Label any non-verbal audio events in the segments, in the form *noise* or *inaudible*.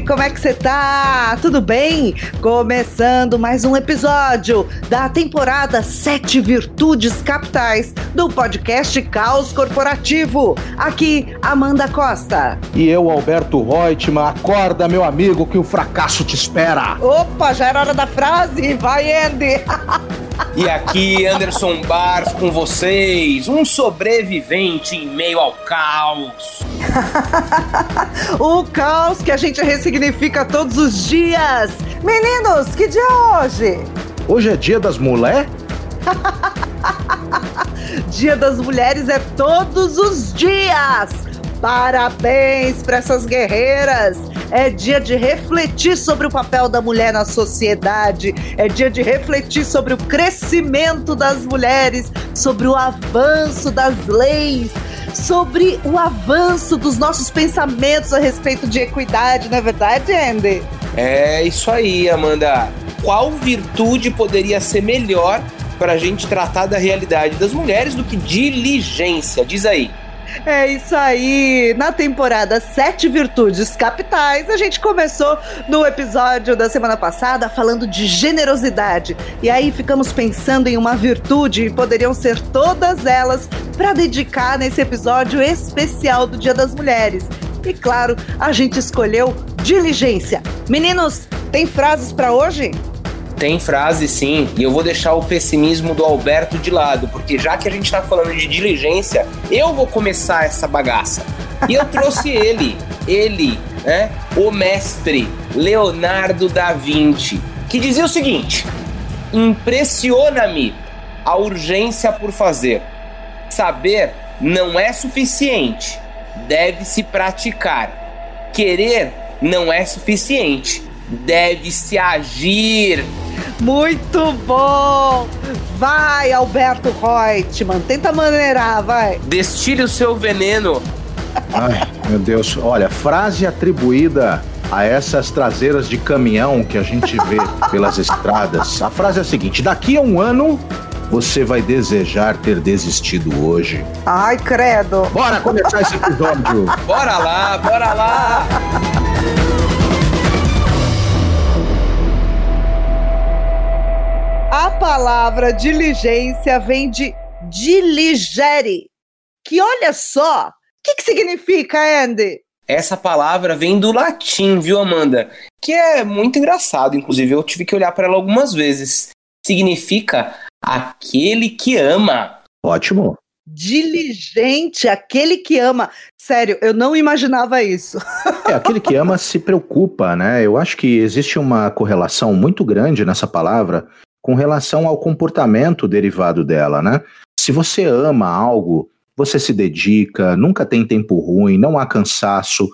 como é que você tá? Tudo bem? Começando mais um episódio da temporada Sete Virtudes Capitais do podcast Caos Corporativo. Aqui, Amanda Costa. E eu, Alberto Reutemann, acorda, meu amigo, que o fracasso te espera. Opa, já era hora da frase. Vai, Andy. *laughs* E aqui, Anderson Bars com vocês, um sobrevivente em meio ao caos. *laughs* o caos que a gente ressignifica todos os dias. Meninos, que dia é hoje? Hoje é dia das mulheres? *laughs* dia das mulheres é todos os dias. Parabéns para essas guerreiras! É dia de refletir sobre o papel da mulher na sociedade, é dia de refletir sobre o crescimento das mulheres, sobre o avanço das leis, sobre o avanço dos nossos pensamentos a respeito de equidade, não é verdade, Andy? É isso aí, Amanda. Qual virtude poderia ser melhor para a gente tratar da realidade das mulheres do que diligência? Diz aí. *laughs* É isso aí. Na temporada Sete Virtudes Capitais, a gente começou no episódio da semana passada falando de generosidade. E aí ficamos pensando em uma virtude e poderiam ser todas elas para dedicar nesse episódio especial do Dia das Mulheres. E claro, a gente escolheu diligência. Meninos, tem frases para hoje? Tem frase sim, e eu vou deixar o pessimismo do Alberto de lado, porque já que a gente tá falando de diligência, eu vou começar essa bagaça. E eu trouxe *laughs* ele, ele, né? O mestre Leonardo da Vinci, que dizia o seguinte: Impressiona-me a urgência por fazer. Saber não é suficiente, deve-se praticar. Querer não é suficiente, deve-se agir. Muito bom! Vai, Alberto Reutemann, tenta maneirar, vai. Destile o seu veneno. Ai, meu Deus. Olha, frase atribuída a essas traseiras de caminhão que a gente vê *laughs* pelas estradas. A frase é a seguinte: daqui a um ano você vai desejar ter desistido hoje. Ai, credo. Bora começar esse episódio. bora lá, bora lá. A palavra diligência vem de diligere, que olha só, o que, que significa, Andy? Essa palavra vem do latim, viu, Amanda? Que é muito engraçado, inclusive eu tive que olhar para ela algumas vezes. Significa aquele que ama. Ótimo. Diligente, aquele que ama. Sério, eu não imaginava isso. é, aquele que ama se preocupa, né? Eu acho que existe uma correlação muito grande nessa palavra com relação ao comportamento derivado dela, né? Se você ama algo, você se dedica, nunca tem tempo ruim, não há cansaço.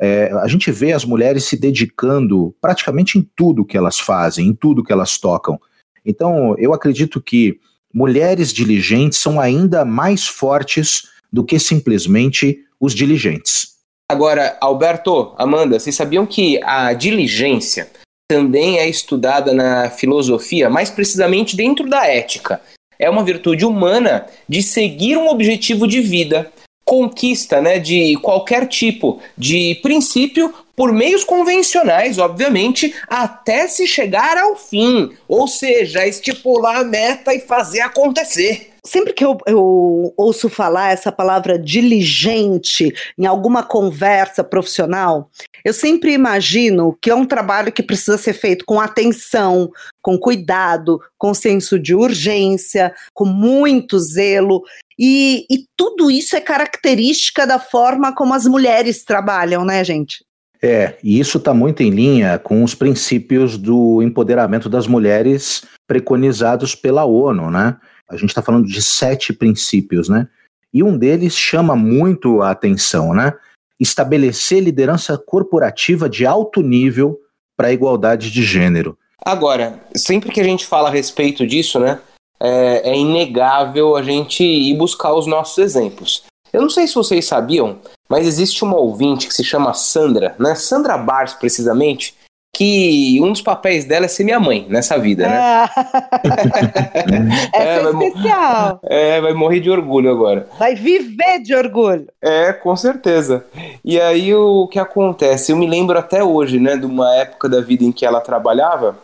É, a gente vê as mulheres se dedicando praticamente em tudo que elas fazem, em tudo que elas tocam. Então, eu acredito que mulheres diligentes são ainda mais fortes do que simplesmente os diligentes. Agora, Alberto, Amanda, vocês sabiam que a diligência também é estudada na filosofia, mais precisamente dentro da ética. É uma virtude humana de seguir um objetivo de vida, conquista né, de qualquer tipo de princípio por meios convencionais, obviamente, até se chegar ao fim, ou seja, estipular a meta e fazer acontecer sempre que eu, eu, ouço falar essa palavra diligente em alguma conversa profissional, eu sempre imagino que é um trabalho que precisa ser feito com atenção, com cuidado, com senso de urgência, com muito zelo. E, e tudo isso é característica da forma como as mulheres trabalham, né, gente? É, e isso está muito em linha com os princípios do empoderamento das mulheres preconizados pela ONU, né? A gente está falando de sete princípios, né? E um deles chama muito a atenção, né? Estabelecer liderança corporativa de alto nível para a igualdade de gênero. Agora, sempre que a gente fala a respeito disso, né? É, é inegável a gente ir buscar os nossos exemplos. Eu não sei se vocês sabiam, mas existe uma ouvinte que se chama Sandra, né? Sandra Bars, precisamente, que um dos papéis dela é ser minha mãe nessa vida, né? É. Essa *laughs* é, é especial. É, vai morrer de orgulho agora. Vai viver de orgulho. É, com certeza. E aí o que acontece? Eu me lembro até hoje, né, de uma época da vida em que ela trabalhava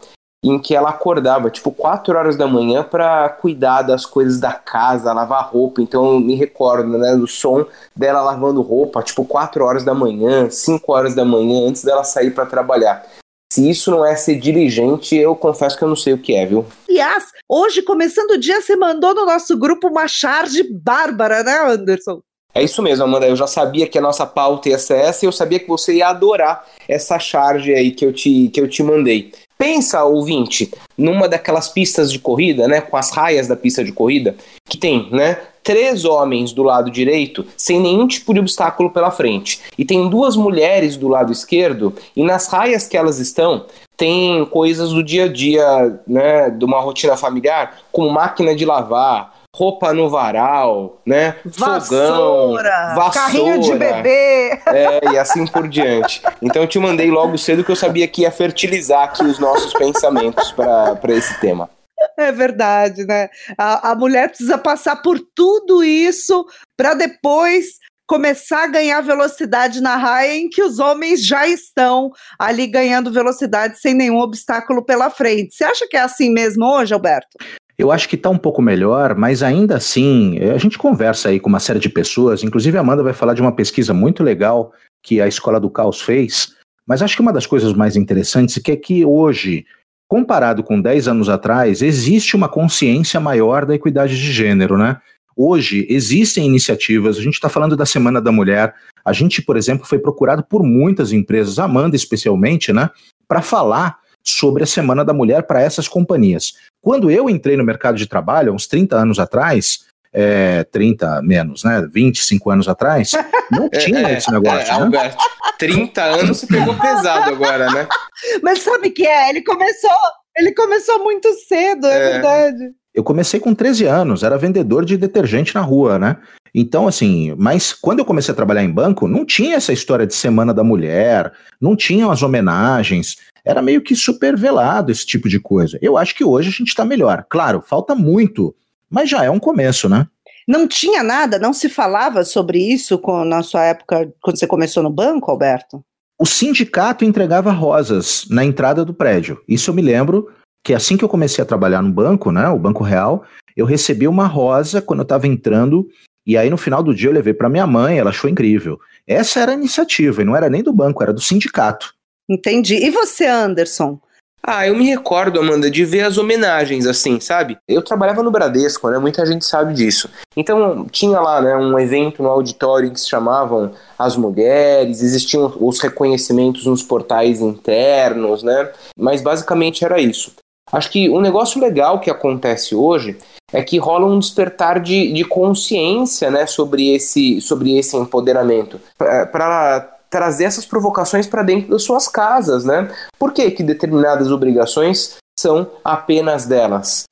em que ela acordava tipo 4 horas da manhã para cuidar das coisas da casa, lavar roupa. Então eu me recordo, né, do som dela lavando roupa, tipo 4 horas da manhã, 5 horas da manhã antes dela sair para trabalhar. Se isso não é ser diligente, eu confesso que eu não sei o que é, viu? Aliás, hoje, começando o dia, você mandou no nosso grupo uma charge bárbara, né, Anderson? É isso mesmo, Amanda. Eu já sabia que a nossa pauta ia ser essa e eu sabia que você ia adorar essa charge aí que eu te, que eu te mandei. Pensa, ouvinte, numa daquelas pistas de corrida, né, com as raias da pista de corrida, que tem, né, três homens do lado direito sem nenhum tipo de obstáculo pela frente. E tem duas mulheres do lado esquerdo, e nas raias que elas estão, tem coisas do dia a dia, né, de uma rotina familiar, como máquina de lavar, roupa no varal, né? Vassoura, Fogão, vassoura, carrinho de bebê. *laughs* É, e assim por diante. Então eu te mandei logo cedo que eu sabia que ia fertilizar aqui os nossos pensamentos para esse tema. É verdade, né? A, a mulher precisa passar por tudo isso para depois começar a ganhar velocidade na raia em que os homens já estão ali ganhando velocidade sem nenhum obstáculo pela frente. Você acha que é assim mesmo hoje, Alberto? Eu acho que está um pouco melhor, mas ainda assim, a gente conversa aí com uma série de pessoas, inclusive a Amanda vai falar de uma pesquisa muito legal que a Escola do Caos fez, mas acho que uma das coisas mais interessantes é que hoje, comparado com 10 anos atrás, existe uma consciência maior da equidade de gênero, né? Hoje existem iniciativas, a gente está falando da Semana da Mulher, a gente, por exemplo, foi procurado por muitas empresas, a Amanda especialmente, né, para falar sobre a Semana da Mulher para essas companhias. Quando eu entrei no mercado de trabalho, uns 30 anos atrás, é, 30 menos, né? 25 anos atrás, *laughs* não tinha é, esse negócio. É, né? Alberto, 30 anos você pegou pesado agora, né? *laughs* Mas sabe o que é? Ele começou, ele começou muito cedo, é, é verdade. Eu comecei com 13 anos, era vendedor de detergente na rua, né? Então, assim, mas quando eu comecei a trabalhar em banco, não tinha essa história de Semana da Mulher, não tinham as homenagens, era meio que super velado esse tipo de coisa. Eu acho que hoje a gente está melhor. Claro, falta muito, mas já é um começo, né? Não tinha nada, não se falava sobre isso com, na sua época, quando você começou no banco, Alberto? O sindicato entregava rosas na entrada do prédio. Isso eu me lembro que assim que eu comecei a trabalhar no banco, né, o Banco Real, eu recebi uma rosa quando eu estava entrando e aí no final do dia eu levei para minha mãe, ela achou incrível. Essa era a iniciativa e não era nem do banco, era do sindicato. Entendi. E você, Anderson? Ah, eu me recordo, Amanda, de ver as homenagens, assim, sabe? Eu trabalhava no Bradesco, né? Muita gente sabe disso. Então, tinha lá, né, um evento no auditório que se chamavam As Mulheres, existiam os reconhecimentos nos portais internos, né? Mas basicamente era isso. Acho que um negócio legal que acontece hoje é que rola um despertar de, de consciência né, sobre, esse, sobre esse empoderamento. Para trazer essas provocações para dentro das suas casas, né? Por que, que determinadas obrigações são apenas delas?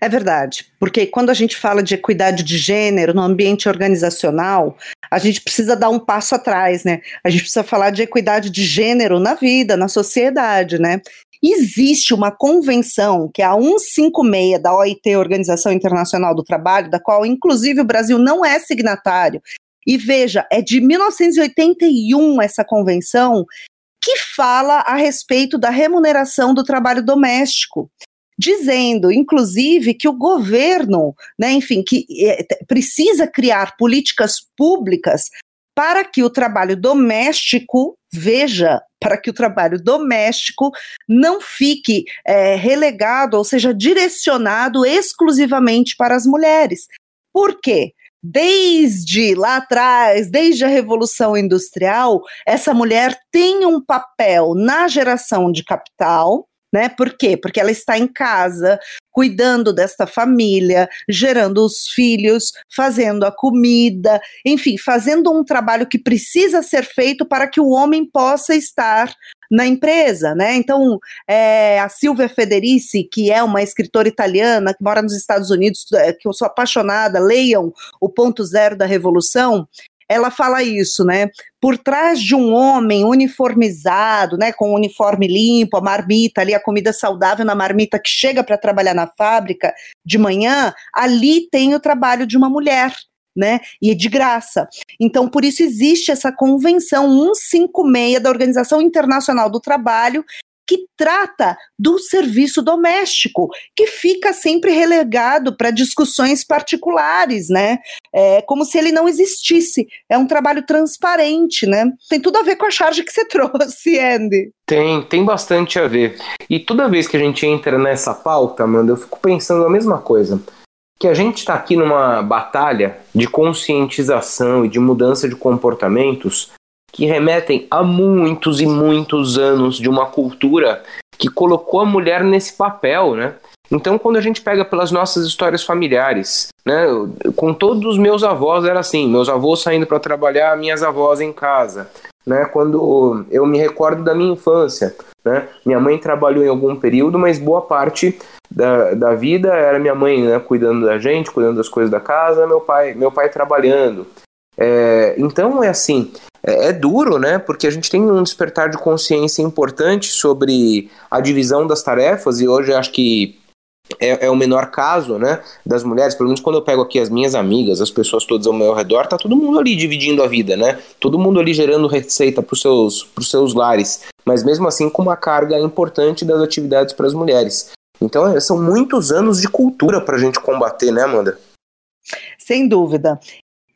É verdade, porque quando a gente fala de equidade de gênero no ambiente organizacional, a gente precisa dar um passo atrás, né? A gente precisa falar de equidade de gênero na vida, na sociedade, né? Existe uma convenção, que é a 156 da OIT, Organização Internacional do Trabalho, da qual, inclusive, o Brasil não é signatário. E veja, é de 1981 essa convenção que fala a respeito da remuneração do trabalho doméstico dizendo, inclusive, que o governo, né, enfim, que é, precisa criar políticas públicas para que o trabalho doméstico, veja, para que o trabalho doméstico não fique é, relegado, ou seja, direcionado exclusivamente para as mulheres. Por quê? Desde lá atrás, desde a Revolução Industrial, essa mulher tem um papel na geração de capital, né? Por quê? Porque ela está em casa, cuidando desta família, gerando os filhos, fazendo a comida, enfim, fazendo um trabalho que precisa ser feito para que o homem possa estar na empresa, né? Então, é, a Silvia Federici, que é uma escritora italiana que mora nos Estados Unidos, é, que eu sou apaixonada, leiam o ponto zero da revolução. ela fala isso, né? Por trás de um homem uniformizado, né, com o uniforme limpo, a marmita ali, a comida saudável na marmita que chega para trabalhar na fábrica de manhã, ali tem o trabalho de uma mulher. Né? E é de graça. Então, por isso existe essa convenção 156 da Organização Internacional do Trabalho, que trata do serviço doméstico, que fica sempre relegado para discussões particulares, né? É como se ele não existisse. É um trabalho transparente, né? Tem tudo a ver com a charge que você *laughs* trouxe, Andy. Tem, tem bastante a ver. E toda vez que a gente entra nessa pauta, Amanda, eu fico pensando a mesma coisa. Que a gente está aqui numa batalha de conscientização e de mudança de comportamentos que remetem a muitos e muitos anos de uma cultura que colocou a mulher nesse papel, né? Então, quando a gente pega pelas nossas histórias familiares, né, com todos os meus avós era assim, meus avós saindo para trabalhar, minhas avós em casa, né? Quando eu me recordo da minha infância, né? Minha mãe trabalhou em algum período, mas boa parte da, da vida era minha mãe, né, cuidando da gente, cuidando das coisas da casa, meu pai, meu pai trabalhando. É, então é assim, é, é, duro, né? Porque a gente tem um despertar de consciência importante sobre a divisão das tarefas, e hoje acho que é, é, o menor caso, né? Das mulheres, pelo menos quando eu pego aqui as minhas amigas, as pessoas todas ao meu redor, tá todo mundo ali dividindo a vida, né? Todo mundo ali gerando receita para os seus, seus lares, mas mesmo assim com uma carga importante das atividades para as mulheres. Então é, são muitos anos de cultura para a gente combater, né, Amanda? Sem dúvida.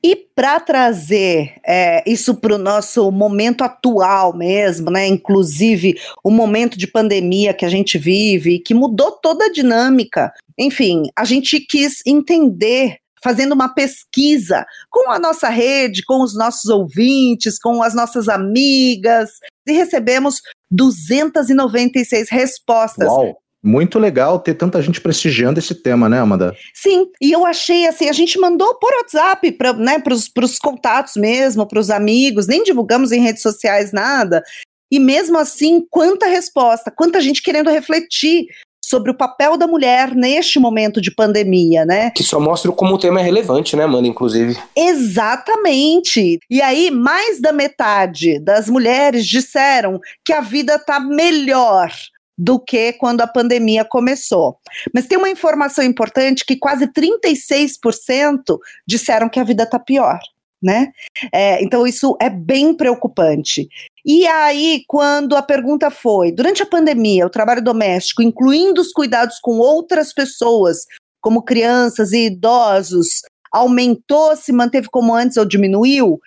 E para trazer é, isso para o nosso momento atual mesmo, né? Inclusive o momento de pandemia que a gente vive, que mudou toda a dinâmica. Enfim, a gente quis entender fazendo uma pesquisa com a nossa rede, com os nossos ouvintes, com as nossas amigas, e recebemos 296 respostas. Uau. Muito legal ter tanta gente prestigiando esse tema, né, Amanda? Sim, e eu achei assim, a gente mandou por WhatsApp para né, os contatos mesmo, para os amigos, nem divulgamos em redes sociais nada. E mesmo assim, quanta resposta, quanta gente querendo refletir sobre o papel da mulher neste momento de pandemia, né? Que só mostra como o tema é relevante, né, Amanda, inclusive. Exatamente. E aí, mais da metade das mulheres disseram que a vida tá melhor do que quando a pandemia começou. Mas tem uma informação importante que quase 36% disseram que a vida está pior. Né? É, então isso é bem preocupante. E aí, quando a pergunta foi, durante a pandemia, o trabalho doméstico, incluindo os cuidados com outras pessoas, como crianças e idosos, aumentou, se manteve como antes ou diminuiu?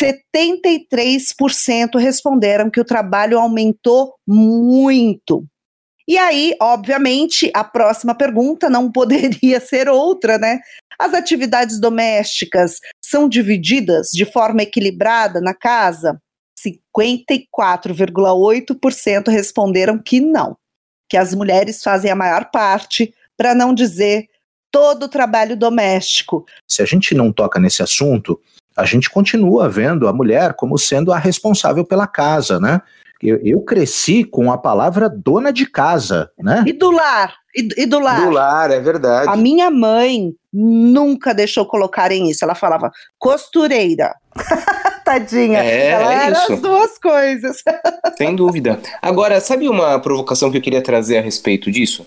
73% responderam que o trabalho aumentou muito. E aí, obviamente, a próxima pergunta não *laughs* poderia ser outra, né? As atividades domésticas são divididas de forma equilibrada na casa? 54,8% responderam que não, que as mulheres fazem a maior parte, para não dizer todo o trabalho doméstico. Se a gente não toca nesse assunto, a gente continua vendo a mulher como sendo a responsável pela casa, né? Eu, eu cresci com a palavra dona de casa, né? E do lar, e, e, do lar. Do lar, é verdade. A minha mãe nunca deixou colocarem isso. Ela falava costureira. *laughs* Tadinha. É, ela é era isso. as duas coisas. *laughs* Sem dúvida. Agora, sabe uma provocação que eu queria trazer a respeito disso?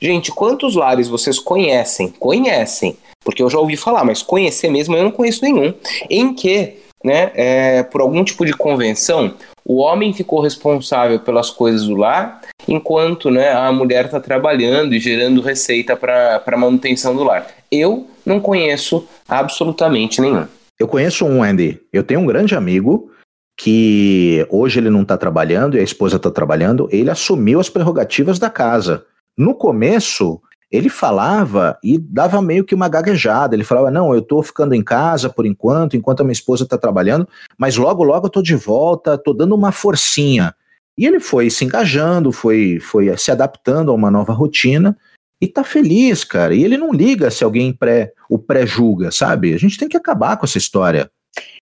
Gente, quantos lares vocês conhecem? Conhecem, porque eu já ouvi falar, mas conhecer mesmo eu não conheço nenhum. Em que, né, é, por algum tipo de convenção, o homem ficou responsável pelas coisas do lar, enquanto né, a mulher está trabalhando e gerando receita para a manutenção do lar. Eu não conheço absolutamente nenhum. Eu conheço um, Andy. Eu tenho um grande amigo que hoje ele não está trabalhando e a esposa está trabalhando. Ele assumiu as prerrogativas da casa. No começo, ele falava e dava meio que uma gaguejada. Ele falava: Não, eu estou ficando em casa por enquanto, enquanto a minha esposa está trabalhando, mas logo, logo eu estou de volta, estou dando uma forcinha. E ele foi se engajando, foi, foi se adaptando a uma nova rotina e tá feliz, cara. E ele não liga se alguém pré, o pré-julga, sabe? A gente tem que acabar com essa história.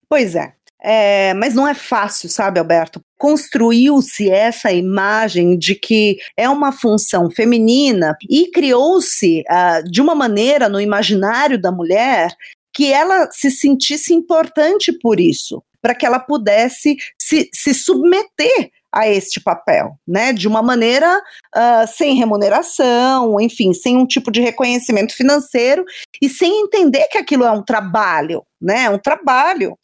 Pois é. É, mas não é fácil, sabe, Alberto? Construiu-se essa imagem de que é uma função feminina e criou-se uh, de uma maneira no imaginário da mulher que ela se sentisse importante por isso, para que ela pudesse se, se submeter a este papel, né? De uma maneira uh, sem remuneração, enfim, sem um tipo de reconhecimento financeiro e sem entender que aquilo é um trabalho, né? É um trabalho.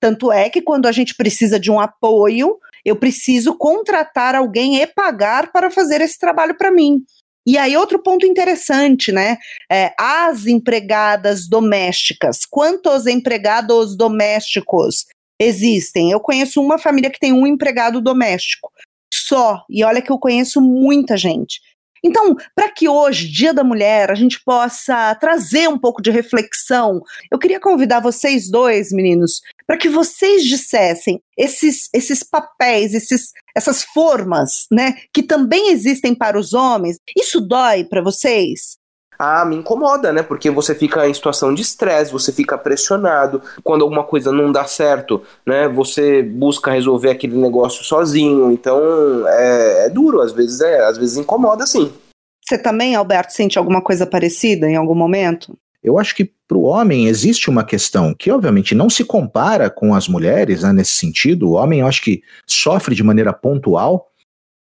Tanto é que quando a gente precisa de um apoio, eu preciso contratar alguém e pagar para fazer esse trabalho para mim. E aí, outro ponto interessante, né? É, as empregadas domésticas. Quantos empregados domésticos existem? Eu conheço uma família que tem um empregado doméstico só. E olha que eu conheço muita gente. Então, para que hoje, Dia da Mulher, a gente possa trazer um pouco de reflexão, eu queria convidar vocês dois, meninos, para que vocês dissessem esses, esses papéis, esses, essas formas, né, que também existem para os homens. Isso dói para vocês? ah, me incomoda, né? Porque você fica em situação de estresse, você fica pressionado. Quando alguma coisa não dá certo, né? Você busca resolver aquele negócio sozinho. Então é, é duro, às vezes é, às vezes incomoda sim. Você também, Alberto, sente alguma coisa parecida em algum momento? Eu acho que para o homem existe uma questão que, obviamente, não se compara com as mulheres né, nesse sentido. O homem, eu acho que sofre de maneira pontual,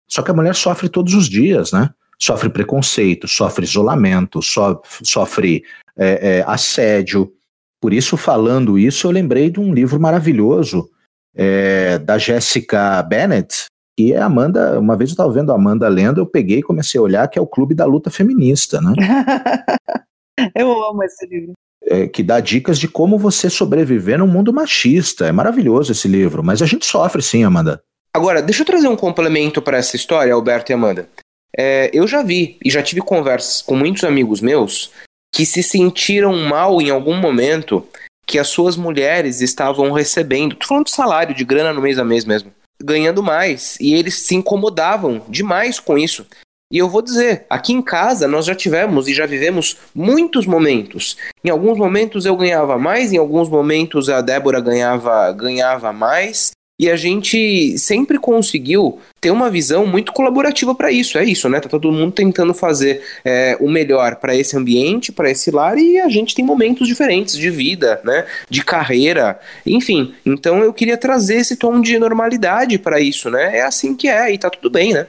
só que a mulher sofre todos os dias, né? sofre preconceito, sofre isolamento, so, sofre é, é, assédio. Por isso, falando isso, eu lembrei de um livro maravilhoso é, da Jessica Bennett, que é Amanda. Uma vez eu estava vendo a Amanda lendo, eu peguei e comecei a olhar, que é o Clube da Luta Feminista, né? *laughs* *laughs* eu amo esse livro. É, que dá dicas de como você sobreviver num mundo machista. É maravilhoso esse livro, mas a gente sofre sim, Amanda. Agora, deixa eu trazer um complemento para essa história, Alberto e Amanda. É, eu já vi e já tive conversas com muitos amigos meus que se sentiram mal em algum momento que as suas mulheres estavam recebendo, tô falando de salário, de grana no mês a mês mesmo, ganhando mais, e eles se incomodavam demais com isso. E eu vou dizer, aqui em casa nós já tivemos e já vivemos muitos momentos. Em alguns momentos eu ganhava mais, em alguns momentos a Débora ganhava, ganhava mais, e a gente sempre conseguiu ter uma visão muito colaborativa para isso. É isso, né? Tá todo mundo tentando fazer é, o melhor para esse ambiente, para esse lar, e a gente tem momentos diferentes de vida, né? De carreira, enfim. Então eu queria trazer esse tom de normalidade para isso, né? É assim que é, e tá tudo bem, né?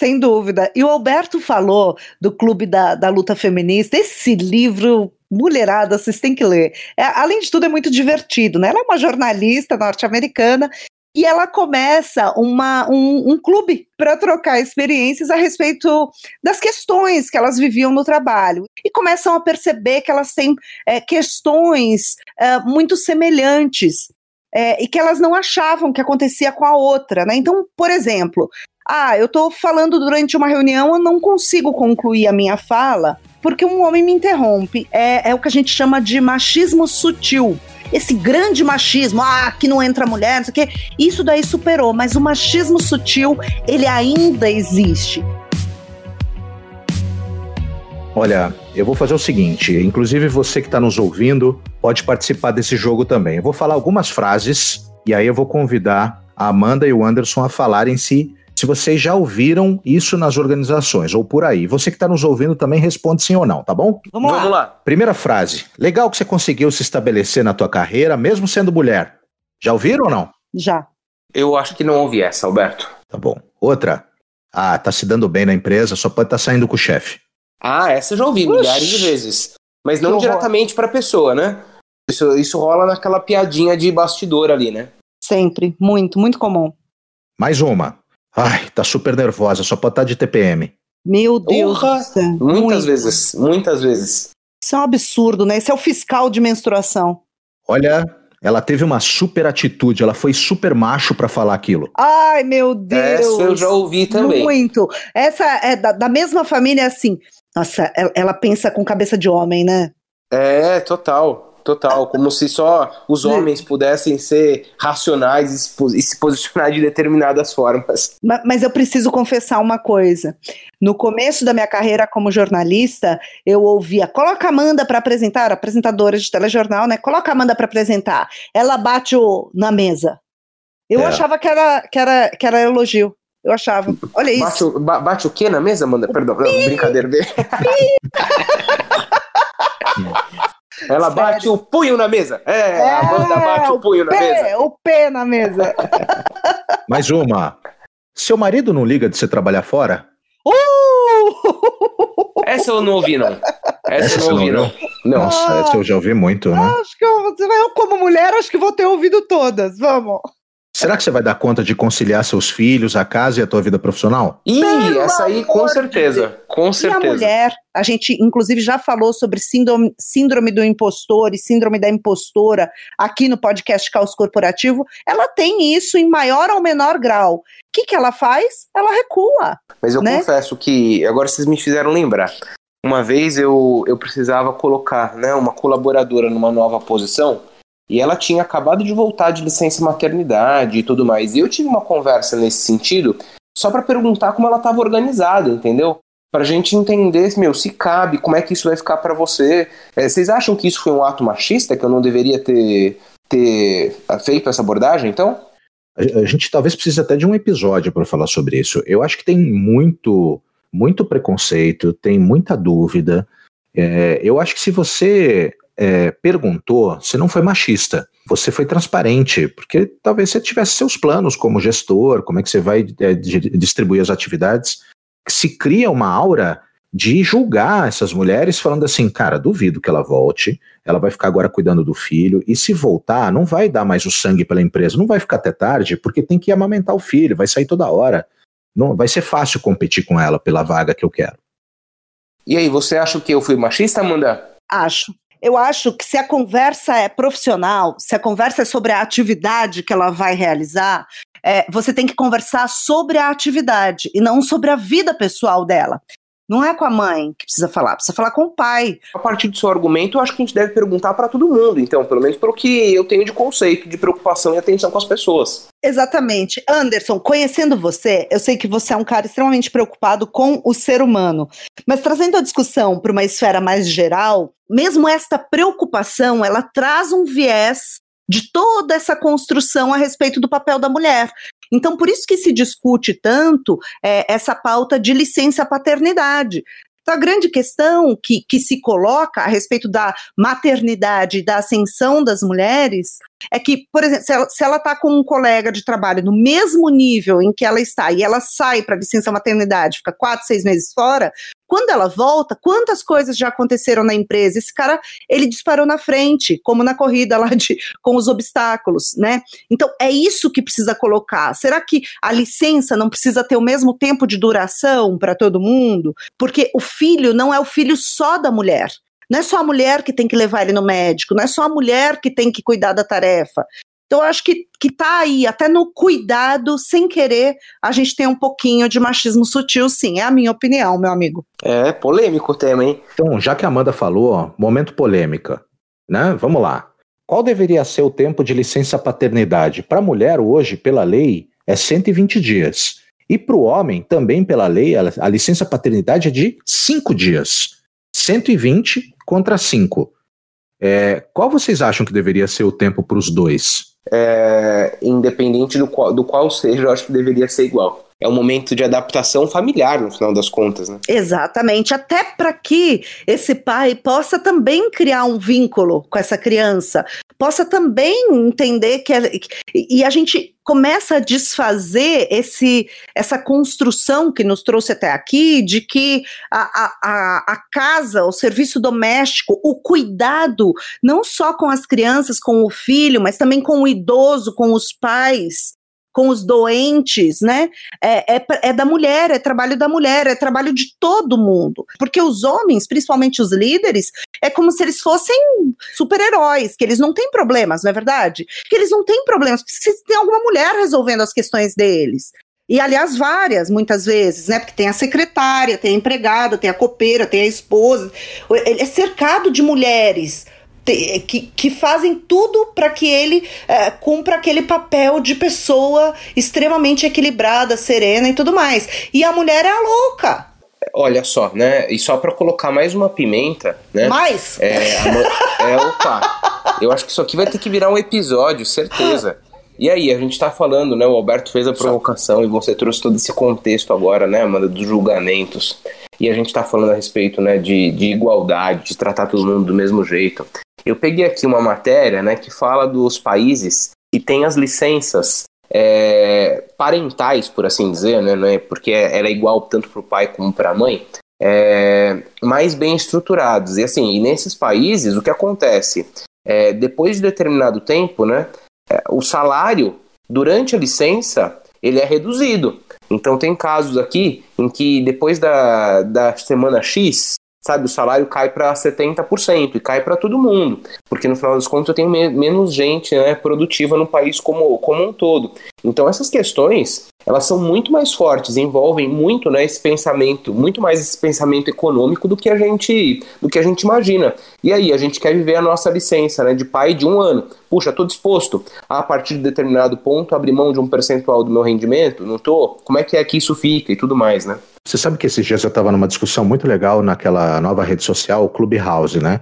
Sem dúvida. E o Alberto falou do Clube da, da Luta Feminista, esse livro mulherada, vocês têm que ler. É, além de tudo, é muito divertido, né? Ela é uma jornalista norte-americana e ela começa uma, um, um clube para trocar experiências a respeito das questões que elas viviam no trabalho. E começam a perceber que elas têm é, questões é, muito semelhantes é, e que elas não achavam que acontecia com a outra. Né? Então, por exemplo, ah, eu estou falando durante uma reunião, eu não consigo concluir a minha fala porque um homem me interrompe. É, é o que a gente chama de machismo sutil esse grande machismo, ah, que não entra mulher, não sei o quê, isso daí superou, mas o machismo sutil, ele ainda existe. Olha, eu vou fazer o seguinte: inclusive você que está nos ouvindo pode participar desse jogo também. Eu vou falar algumas frases e aí eu vou convidar a Amanda e o Anderson a falarem se se vocês já ouviram isso nas organizações ou por aí. Você que está nos ouvindo também responde sim ou não, tá bom? Vamos, Vamos lá. Primeira frase. Legal que você conseguiu se estabelecer na tua carreira, mesmo sendo mulher. Já ouviram ou não? Já. Eu acho que não ouvi essa, Alberto. Tá bom. Outra. Ah, tá se dando bem na empresa, só pode estar tá saindo com o chefe. Ah, essa eu já ouvi milhares de vezes. Mas não diretamente para a pessoa, né? Isso, isso rola naquela piadinha de bastidor ali, né? Sempre. Muito, muito comum. Mais uma. Ai, tá super nervosa, só pode estar tá de TPM. Meu Deus. Muitas Muito. vezes, muitas vezes. Isso é um absurdo, né? Esse é o fiscal de menstruação. Olha, ela teve uma super atitude, ela foi super macho para falar aquilo. Ai, meu Deus! Essa eu já ouvi também. Muito. Essa é da, da mesma família, assim. Nossa, ela, ela pensa com cabeça de homem, né? É, total. Total, como se só os homens pudessem ser racionais e se posicionar de determinadas formas. Mas eu preciso confessar uma coisa. No começo da minha carreira como jornalista, eu ouvia: coloca a Amanda para apresentar, apresentadora de telejornal, né? Coloca a Amanda para apresentar. Ela bate o, na mesa. Eu é. achava que era, que, era, que era elogio. Eu achava. Olha isso. Bate o, bate o quê na mesa, Amanda? Perdão, não, brincadeira. *laughs* Ela Sério. bate o punho na mesa. É, a Amanda bate o punho na pé, mesa. O pé na mesa. *laughs* Mais uma. Seu marido não liga de você trabalhar fora? Uh! Essa eu não ouvi, não. Essa, Essa eu não ouvi, não não. Nossa, essa eu já ouvi muito, né? Acho que eu, eu, como mulher, acho que vou ter ouvido todas. Vamos. Será que você vai dar conta de conciliar seus filhos, a casa e a tua vida profissional? Ih, Pelo essa aí, com amor de certeza. Com E a certeza. mulher, a gente inclusive já falou sobre síndrome, síndrome do impostor e síndrome da impostora aqui no podcast Caos Corporativo. Ela tem isso em maior ou menor grau. O que, que ela faz? Ela recua. Mas eu né? confesso que agora vocês me fizeram lembrar. Uma vez eu, eu precisava colocar né, uma colaboradora numa nova posição e ela tinha acabado de voltar de licença maternidade e tudo mais. E eu tive uma conversa nesse sentido só para perguntar como ela estava organizada, entendeu? Pra gente entender, meu, se cabe, como é que isso vai ficar para você. É, vocês acham que isso foi um ato machista, que eu não deveria ter, ter feito essa abordagem, então? A gente talvez precise até de um episódio para falar sobre isso. Eu acho que tem muito, muito preconceito, tem muita dúvida. É, eu acho que se você é, perguntou, você não foi machista, você foi transparente, porque talvez você tivesse seus planos como gestor, como é que você vai é, di- distribuir as atividades. Se cria uma aura de julgar essas mulheres, falando assim, cara, duvido que ela volte, ela vai ficar agora cuidando do filho, e se voltar, não vai dar mais o sangue pela empresa, não vai ficar até tarde, porque tem que amamentar o filho, vai sair toda hora. Não, vai ser fácil competir com ela pela vaga que eu quero. E aí, você acha que eu fui machista, Amanda? Acho. Eu acho que se a conversa é profissional, se a conversa é sobre a atividade que ela vai realizar, é, você tem que conversar sobre a atividade e não sobre a vida pessoal dela. Não é com a mãe que precisa falar, precisa falar com o pai. A partir do seu argumento, eu acho que a gente deve perguntar para todo mundo, então, pelo menos pelo que eu tenho de conceito, de preocupação e atenção com as pessoas. Exatamente. Anderson, conhecendo você, eu sei que você é um cara extremamente preocupado com o ser humano. Mas trazendo a discussão para uma esfera mais geral, mesmo esta preocupação, ela traz um viés de toda essa construção a respeito do papel da mulher. Então, por isso que se discute tanto é, essa pauta de licença paternidade. Então, a grande questão que, que se coloca a respeito da maternidade e da ascensão das mulheres é que, por exemplo, se ela, está com um colega de trabalho no mesmo nível em que ela está e ela sai para licença maternidade, fica quatro, seis meses fora, quando ela volta, quantas coisas já aconteceram na empresa? Esse cara, ele disparou na frente, como na corrida lá de, com os obstáculos, né? Então, é isso que precisa colocar. Será que a licença não precisa ter o mesmo tempo de duração para todo mundo? Porque o filho não é o filho só da mulher. Não é só a mulher que tem que levar ele no médico, não é só a mulher que tem que cuidar da tarefa. Então, eu acho que, que tá aí, até no cuidado, sem querer, a gente tem um pouquinho de machismo sutil, sim. É a minha opinião, meu amigo. É polêmico o tema, hein? Então, já que a Amanda falou, ó, momento polêmica, né? Vamos lá. Qual deveria ser o tempo de licença paternidade? Para a mulher, hoje, pela lei, é 120 dias. E para o homem, também pela lei, a, a licença paternidade é de 5 dias. 120 contra 5. É, qual vocês acham que deveria ser o tempo para os dois? É, independente do qual, do qual seja, eu acho que deveria ser igual. É um momento de adaptação familiar, no final das contas, né? Exatamente, até para que esse pai possa também criar um vínculo com essa criança, possa também entender que e a gente começa a desfazer esse essa construção que nos trouxe até aqui de que a, a, a casa, o serviço doméstico, o cuidado não só com as crianças, com o filho, mas também com o idoso, com os pais, com os doentes, né? É, é, é, da mulher, é trabalho da mulher, é trabalho de todo mundo. Porque os homens, principalmente os líderes, é como se eles fossem super-heróis, que eles não têm problemas, não é verdade? Que eles não têm problemas, porque tem alguma mulher resolvendo as questões deles. E, aliás, várias, muitas vezes, né? Porque tem a secretária, tem a empregada, tem a copeira, tem a esposa. Ele é cercado de mulheres que, que fazem tudo para que ele é, cumpra aquele papel de pessoa extremamente equilibrada, serena e tudo mais. E a mulher é a louca. Olha só, né? E só para colocar mais uma pimenta, né? Mais? É, é, opa. Eu acho que isso aqui vai ter que virar um episódio, certeza. E aí, a gente tá falando, né? O Alberto fez a provocação e você trouxe todo esse contexto agora, né, Amanda, dos julgamentos. E a gente tá falando a respeito, né, de, de igualdade, de tratar todo mundo do mesmo jeito. Eu peguei aqui uma matéria né, que fala dos países que têm as licenças é, parentais, por assim dizer, né, né, porque ela é igual tanto para o pai como para a mãe, é, mais bem estruturados. E assim, e nesses países, o que acontece? É, depois de determinado tempo, né, é, o salário durante a licença ele é reduzido. Então tem casos aqui em que depois da, da semana X, sabe, o salário cai para 70% e cai para todo mundo, porque no final das contas eu tenho me menos gente né, produtiva no país como, como um todo. Então essas questões, elas são muito mais fortes, envolvem muito né, esse pensamento, muito mais esse pensamento econômico do que a gente do que a gente imagina. E aí, a gente quer viver a nossa licença né, de pai de um ano. Puxa, estou disposto a, a partir de determinado ponto, abrir mão de um percentual do meu rendimento? Não estou? Como é que é que isso fica e tudo mais, né? Você sabe que esses dias eu estava numa discussão muito legal naquela nova rede social, o Clubhouse, né?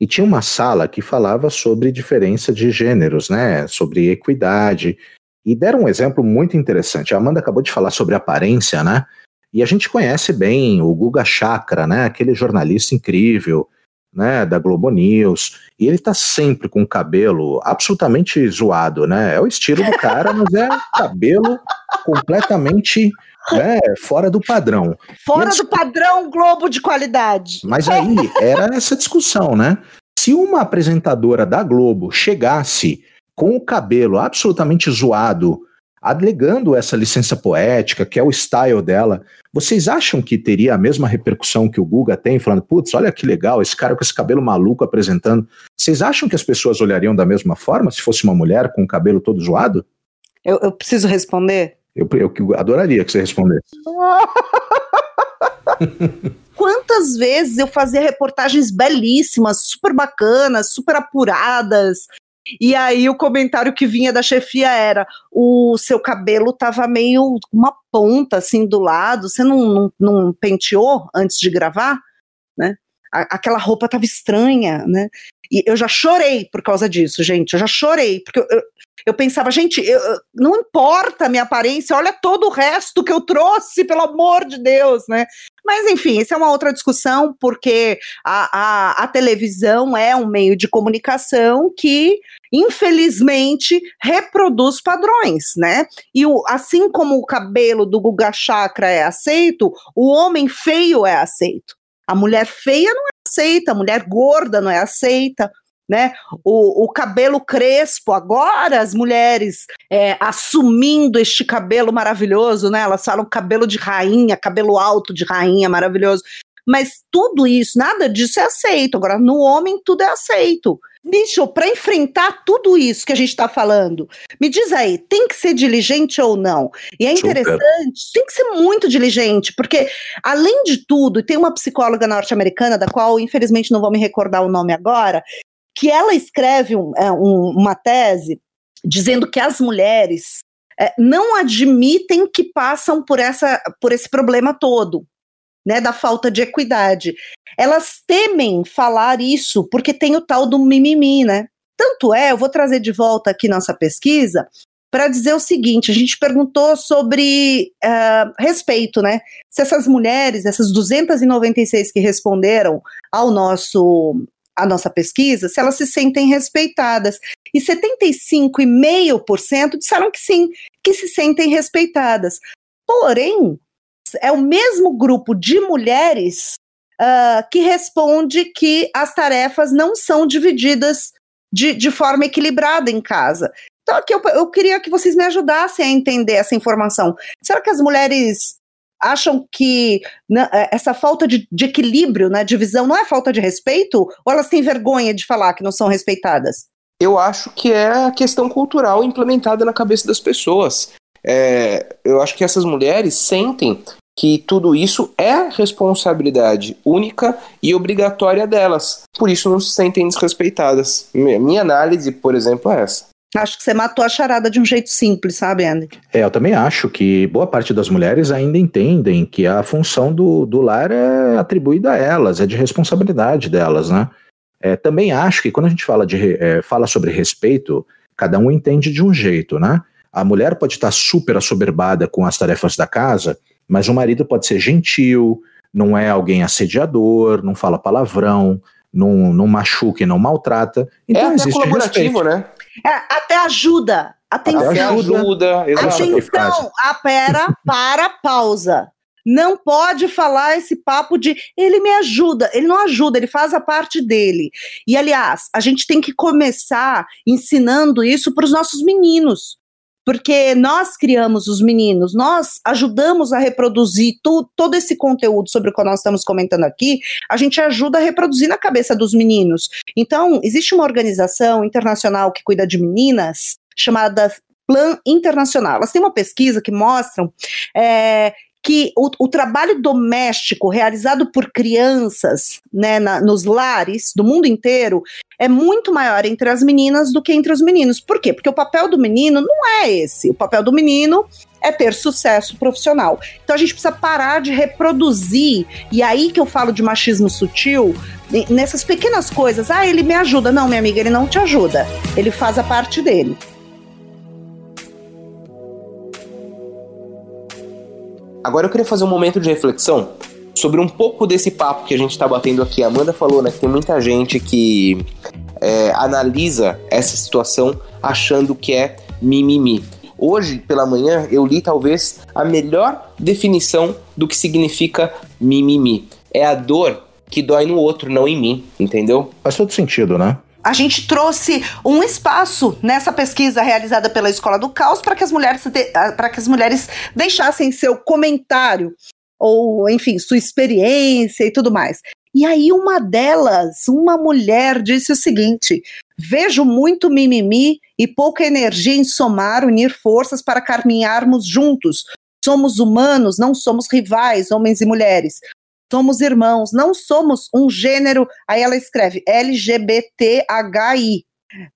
E tinha uma sala que falava sobre diferença de gêneros, né? Sobre equidade. E deram um exemplo muito interessante. A Amanda acabou de falar sobre aparência, né? E a gente conhece bem o Guga Chakra, né? Aquele jornalista incrível, né? Da Globo News. E ele tá sempre com o cabelo absolutamente zoado, né? É o estilo do cara, mas é cabelo completamente né, fora do padrão. Fora do padrão Globo de qualidade. Mas aí era essa discussão, né? Se uma apresentadora da Globo chegasse com o cabelo absolutamente zoado, alegando essa licença poética, que é o style dela, vocês acham que teria a mesma repercussão que o Guga tem, falando, putz, olha que legal, esse cara com esse cabelo maluco apresentando. Vocês acham que as pessoas olhariam da mesma forma se fosse uma mulher com o cabelo todo zoado? Eu, eu preciso responder? Eu, eu adoraria que você respondesse. *laughs* Quantas vezes eu fazia reportagens belíssimas, super bacanas, super apuradas, e aí o comentário que vinha da chefia era: o seu cabelo tava meio uma ponta assim do lado, você não, não, não penteou antes de gravar, né? aquela roupa tava estranha, né? E eu já chorei por causa disso, gente. Eu já chorei, porque eu, eu, eu pensava, gente, eu, não importa a minha aparência, olha todo o resto que eu trouxe, pelo amor de Deus, né? Mas, enfim, isso é uma outra discussão, porque a, a, a televisão é um meio de comunicação que, infelizmente, reproduz padrões, né? E o, assim como o cabelo do Guga Chakra é aceito, o homem feio é aceito. A mulher feia não é aceita, a mulher gorda não é aceita. Né? O, o, cabelo crespo, agora as mulheres é, assumindo este cabelo maravilhoso, né? Elas falam cabelo de rainha, cabelo alto de rainha, maravilhoso. Mas tudo isso, nada disso é aceito. Agora, no homem, tudo é aceito. Bicho, para enfrentar tudo isso que a gente está falando, me diz aí, tem que ser diligente ou não? E é interessante, tem que ser muito diligente, porque, além de tudo, tem uma psicóloga norte-americana, da qual, infelizmente, não vou me recordar o nome agora, que ela escreve um, é, um, uma tese dizendo que as mulheres é, não admitem que passam por, essa, por esse problema todo né, da falta de equidade. Elas temem falar isso porque tem o tal do mimimi, né? Tanto é, eu vou trazer de volta aqui nossa pesquisa para dizer o seguinte: a gente perguntou sobre uh, respeito, né? Se essas mulheres, essas 296 que responderam ao nosso a nossa pesquisa, se elas se sentem respeitadas. E 75,5% disseram que sim, que se sentem respeitadas. Porém, é o mesmo grupo de mulheres uh, que responde que as tarefas não são divididas de, de forma equilibrada em casa. Então, aqui eu, eu queria que vocês me ajudassem a entender essa informação. Será que as mulheres acham que né, essa falta de, de, equilíbrio na né, divisão não é falta de respeito? Ou elas têm vergonha de falar que não são respeitadas? Eu acho que é a questão cultural implementada na cabeça das pessoas. É, eu acho que essas mulheres sentem que tudo isso é responsabilidade única e obrigatória delas. Por isso não se sentem desrespeitadas. Minha análise, por exemplo, é essa. Acho que você matou a charada de um jeito simples, sabe, Andy? É, eu também acho que boa parte das mulheres ainda entendem que a função do, do lar é atribuída a elas, é de responsabilidade delas, né? É, também acho que quando a gente fala, de, é, fala sobre respeito, cada um entende de um jeito, né? A mulher pode estar super assoberbada com as tarefas da casa, mas o marido pode ser gentil, não é alguém assediador, não fala palavrão, não, não machuca e não maltrata. Então é até existe colaborativo, respeito. né? É, até ajuda. Atenção. Até Ajuda. Atenção. Ah, pera, para, pausa. Não pode falar esse papo de ele me ajuda. Ele não ajuda, ele faz a parte dele. E, aliás, a gente tem que começar ensinando isso para os nossos meninos. Porque nós criamos os meninos, nós ajudamos a reproduzir tu, todo esse conteúdo sobre o que nós estamos comentando aqui, a gente ajuda a reproduzir na cabeça dos meninos. Então, existe uma organização internacional que cuida de meninas, chamada Plan Internacional. Elas têm uma pesquisa que mostram é, que o, o, trabalho doméstico realizado por crianças né, na, nos lares do mundo inteiro é muito maior entre as meninas do que entre os meninos. Por quê? Porque o papel do menino não é esse. O papel do menino é ter sucesso profissional. Então a gente precisa parar de reproduzir. E aí que eu falo de machismo sutil, nessas pequenas coisas. Ah, ele me ajuda. Não, minha amiga, ele não te ajuda. Ele faz a parte dele. Agora eu queria fazer um momento de reflexão sobre um pouco desse papo que a gente está batendo aqui. A Amanda falou, né, que tem muita gente que é, analisa essa situação achando que é mimimi. Hoje, pela manhã, eu li talvez a melhor definição do que significa mimimi. É a dor que dói no outro, não em mim, entendeu? Faz todo sentido, né? A gente trouxe um espaço nessa pesquisa realizada pela Escola do Caos para que as mulheres para que as mulheres deixassem seu comentário ou enfim sua experiência e tudo mais. E aí uma delas, uma mulher disse o seguinte: vejo muito mimimi e pouca energia em somar, unir forças para caminharmos juntos. Somos humanos, não somos rivais, homens e mulheres somos irmãos, não somos um gênero. Aí ela escreve LGBTHI.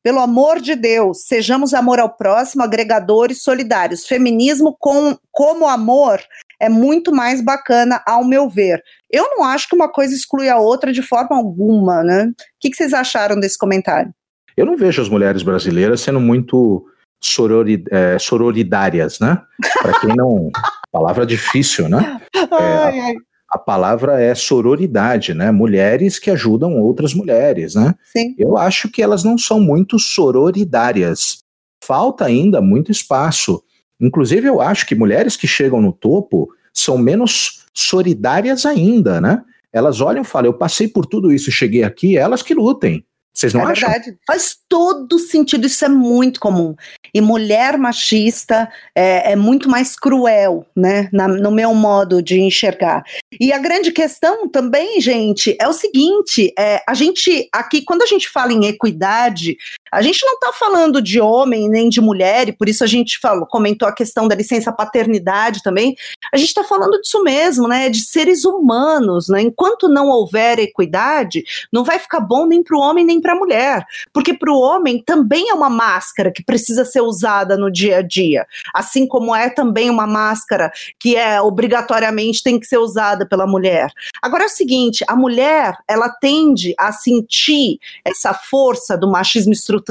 Pelo amor de Deus, sejamos amor ao próximo, agregadores solidários. Feminismo com, como amor é muito mais bacana, ao meu ver. Eu não acho que uma coisa exclui a outra de forma alguma, né? O que, que vocês acharam desse comentário? Eu não vejo as mulheres brasileiras sendo muito sorori, é, sororidárias, né? Para quem não. palavra difícil, né? É, *laughs* ai, ai a palavra é sororidade, né? Mulheres que ajudam outras mulheres, né? Sim. Eu acho que elas não são muito sororidárias. Falta ainda muito espaço. Inclusive, eu acho que mulheres que chegam no topo são menos solidárias ainda, né? Elas olham e falam: eu passei por tudo isso, cheguei aqui, elas que lutem. Vocês não é acham? Verdade. Faz todo sentido, isso é muito comum. E mulher machista é, é muito mais cruel, né? Na, no meu modo de enxergar. E a grande questão também, gente, é o seguinte: é, a gente aqui, quando a gente fala em equidade, a gente não está falando de homem nem de mulher, e por isso a gente falou, comentou a questão da licença paternidade também. A gente está falando disso mesmo, né? De seres humanos, né? Enquanto não houver equidade, não vai ficar bom nem para o homem nem para a mulher, porque para o homem também é uma máscara que precisa ser usada no dia a dia, assim como é também uma máscara que é obrigatoriamente tem que ser usada pela mulher. Agora é o seguinte, a mulher ela tende a sentir essa força do machismo estrutural,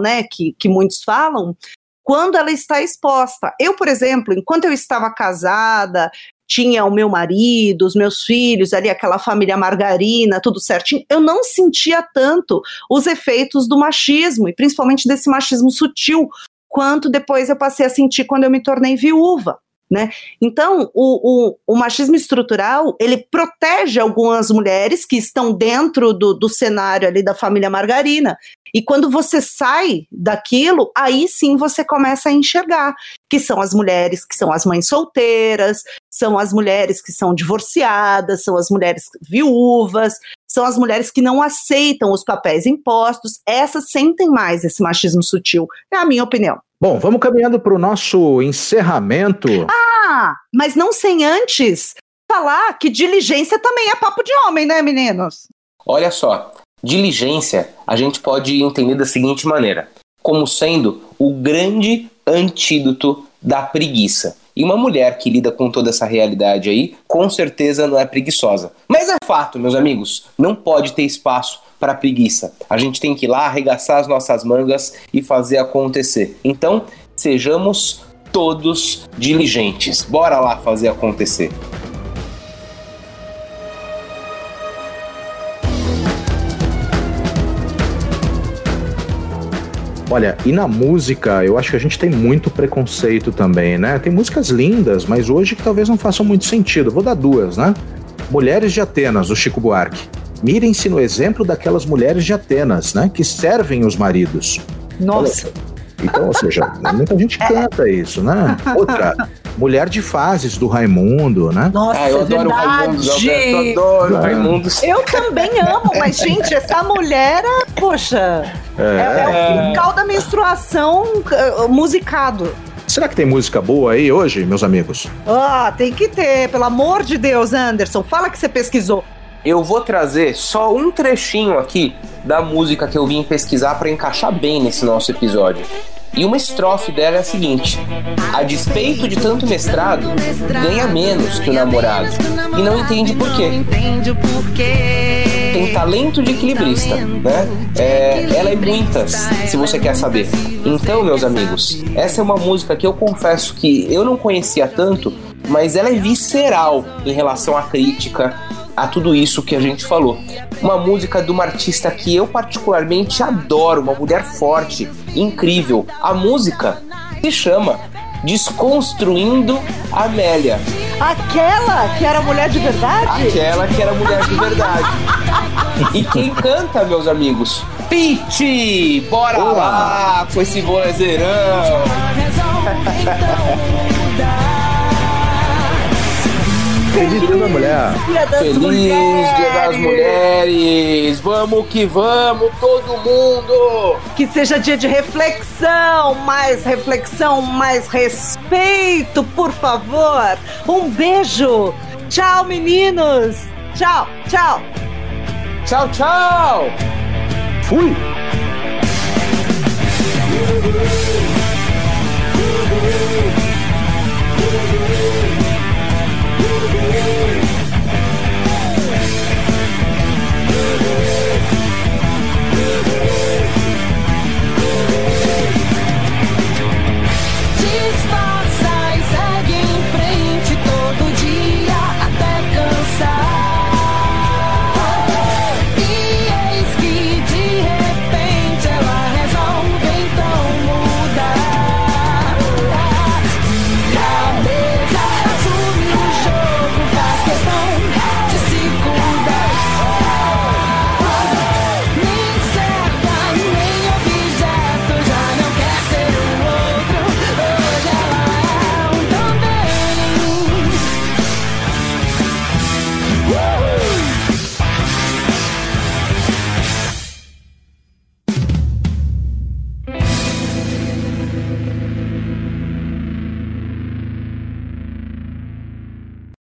né, que, que muitos falam, quando ela está exposta. Eu, por exemplo, enquanto eu estava casada, tinha o meu marido, os meus filhos, ali aquela família margarina, tudo certinho, eu não sentia tanto os efeitos do machismo, e principalmente desse machismo sutil, quanto depois eu passei a sentir quando eu me tornei viúva. Né? Então, o, o, o, machismo estrutural ele protege algumas mulheres que estão dentro do, do cenário ali da família margarina. E quando você sai daquilo, aí sim você começa a enxergar que são as mulheres que são as mães solteiras, são as mulheres que são divorciadas, são as mulheres viúvas, são as mulheres que não aceitam os papéis impostos. Essas sentem mais esse machismo sutil, é a minha opinião. Bom, vamos caminhando para o nosso encerramento. Ah, mas não sem antes falar que diligência também é papo de homem, né, meninos? Olha só, diligência a gente pode entender da seguinte maneira: como sendo o grande antídoto da preguiça. E uma mulher que lida com toda essa realidade aí, com certeza não é preguiçosa. Mas é fato, meus amigos, não pode ter espaço para preguiça. A gente tem que ir lá arregaçar as nossas mangas e fazer acontecer. Então, sejamos todos diligentes. Bora lá fazer acontecer. Olha, e na música, eu acho que a gente tem muito preconceito também, né? Tem músicas lindas, mas hoje que talvez não façam muito sentido. Vou dar duas, né? Mulheres de Atenas, do Chico Buarque. Mirem-se no exemplo daquelas mulheres de Atenas, né? Que servem os maridos. Nossa. Então, ou seja, muita gente canta isso, né? Outra, Mulher de Fases, do Raimundo, né? Nossa, Ah, eu é adoro verdade. Raimundos, Alberto, adoro Ah. Raimundos. Eu também amo, mas, gente, essa mulher, poxa, é, é o fiscal da menstruação uh, musicado. Será que tem música boa aí hoje, meus amigos? Ah, tem que ter, pelo amor de Deus, Anderson. Fala que você pesquisou. Eu vou trazer só um trechinho aqui da música que eu vim pesquisar para encaixar bem nesse nosso episódio. E uma estrofe dela é a seguinte: A despeito de tanto mestrado, ganha menos que o namorado. E não entende por quê. Tem talento de equilibrista, né? É, ela é muitas, se você quer saber. Então, meus amigos, essa é uma música que eu confesso que eu não conhecia tanto, mas ela é visceral em relação à crítica, a tudo isso que a gente falou. Uma música de uma artista que eu particularmente adoro, uma mulher forte, incrível. A música se chama Desconstruindo Amélia. Aquela que era mulher de verdade? Aquela que era mulher de verdade. E quem canta, meus amigos? Pete! Bora Boa. lá com esse vozeirão! *laughs* Feliz Dia da Mulher. Dia das Feliz Dia das Mulheres! Vamos que vamos, todo mundo! Que seja dia de reflexão, mais reflexão, mais respeito, por favor. Um beijo. Tchau, meninos. Tchau, tchau. Tchau, tchau! Fui!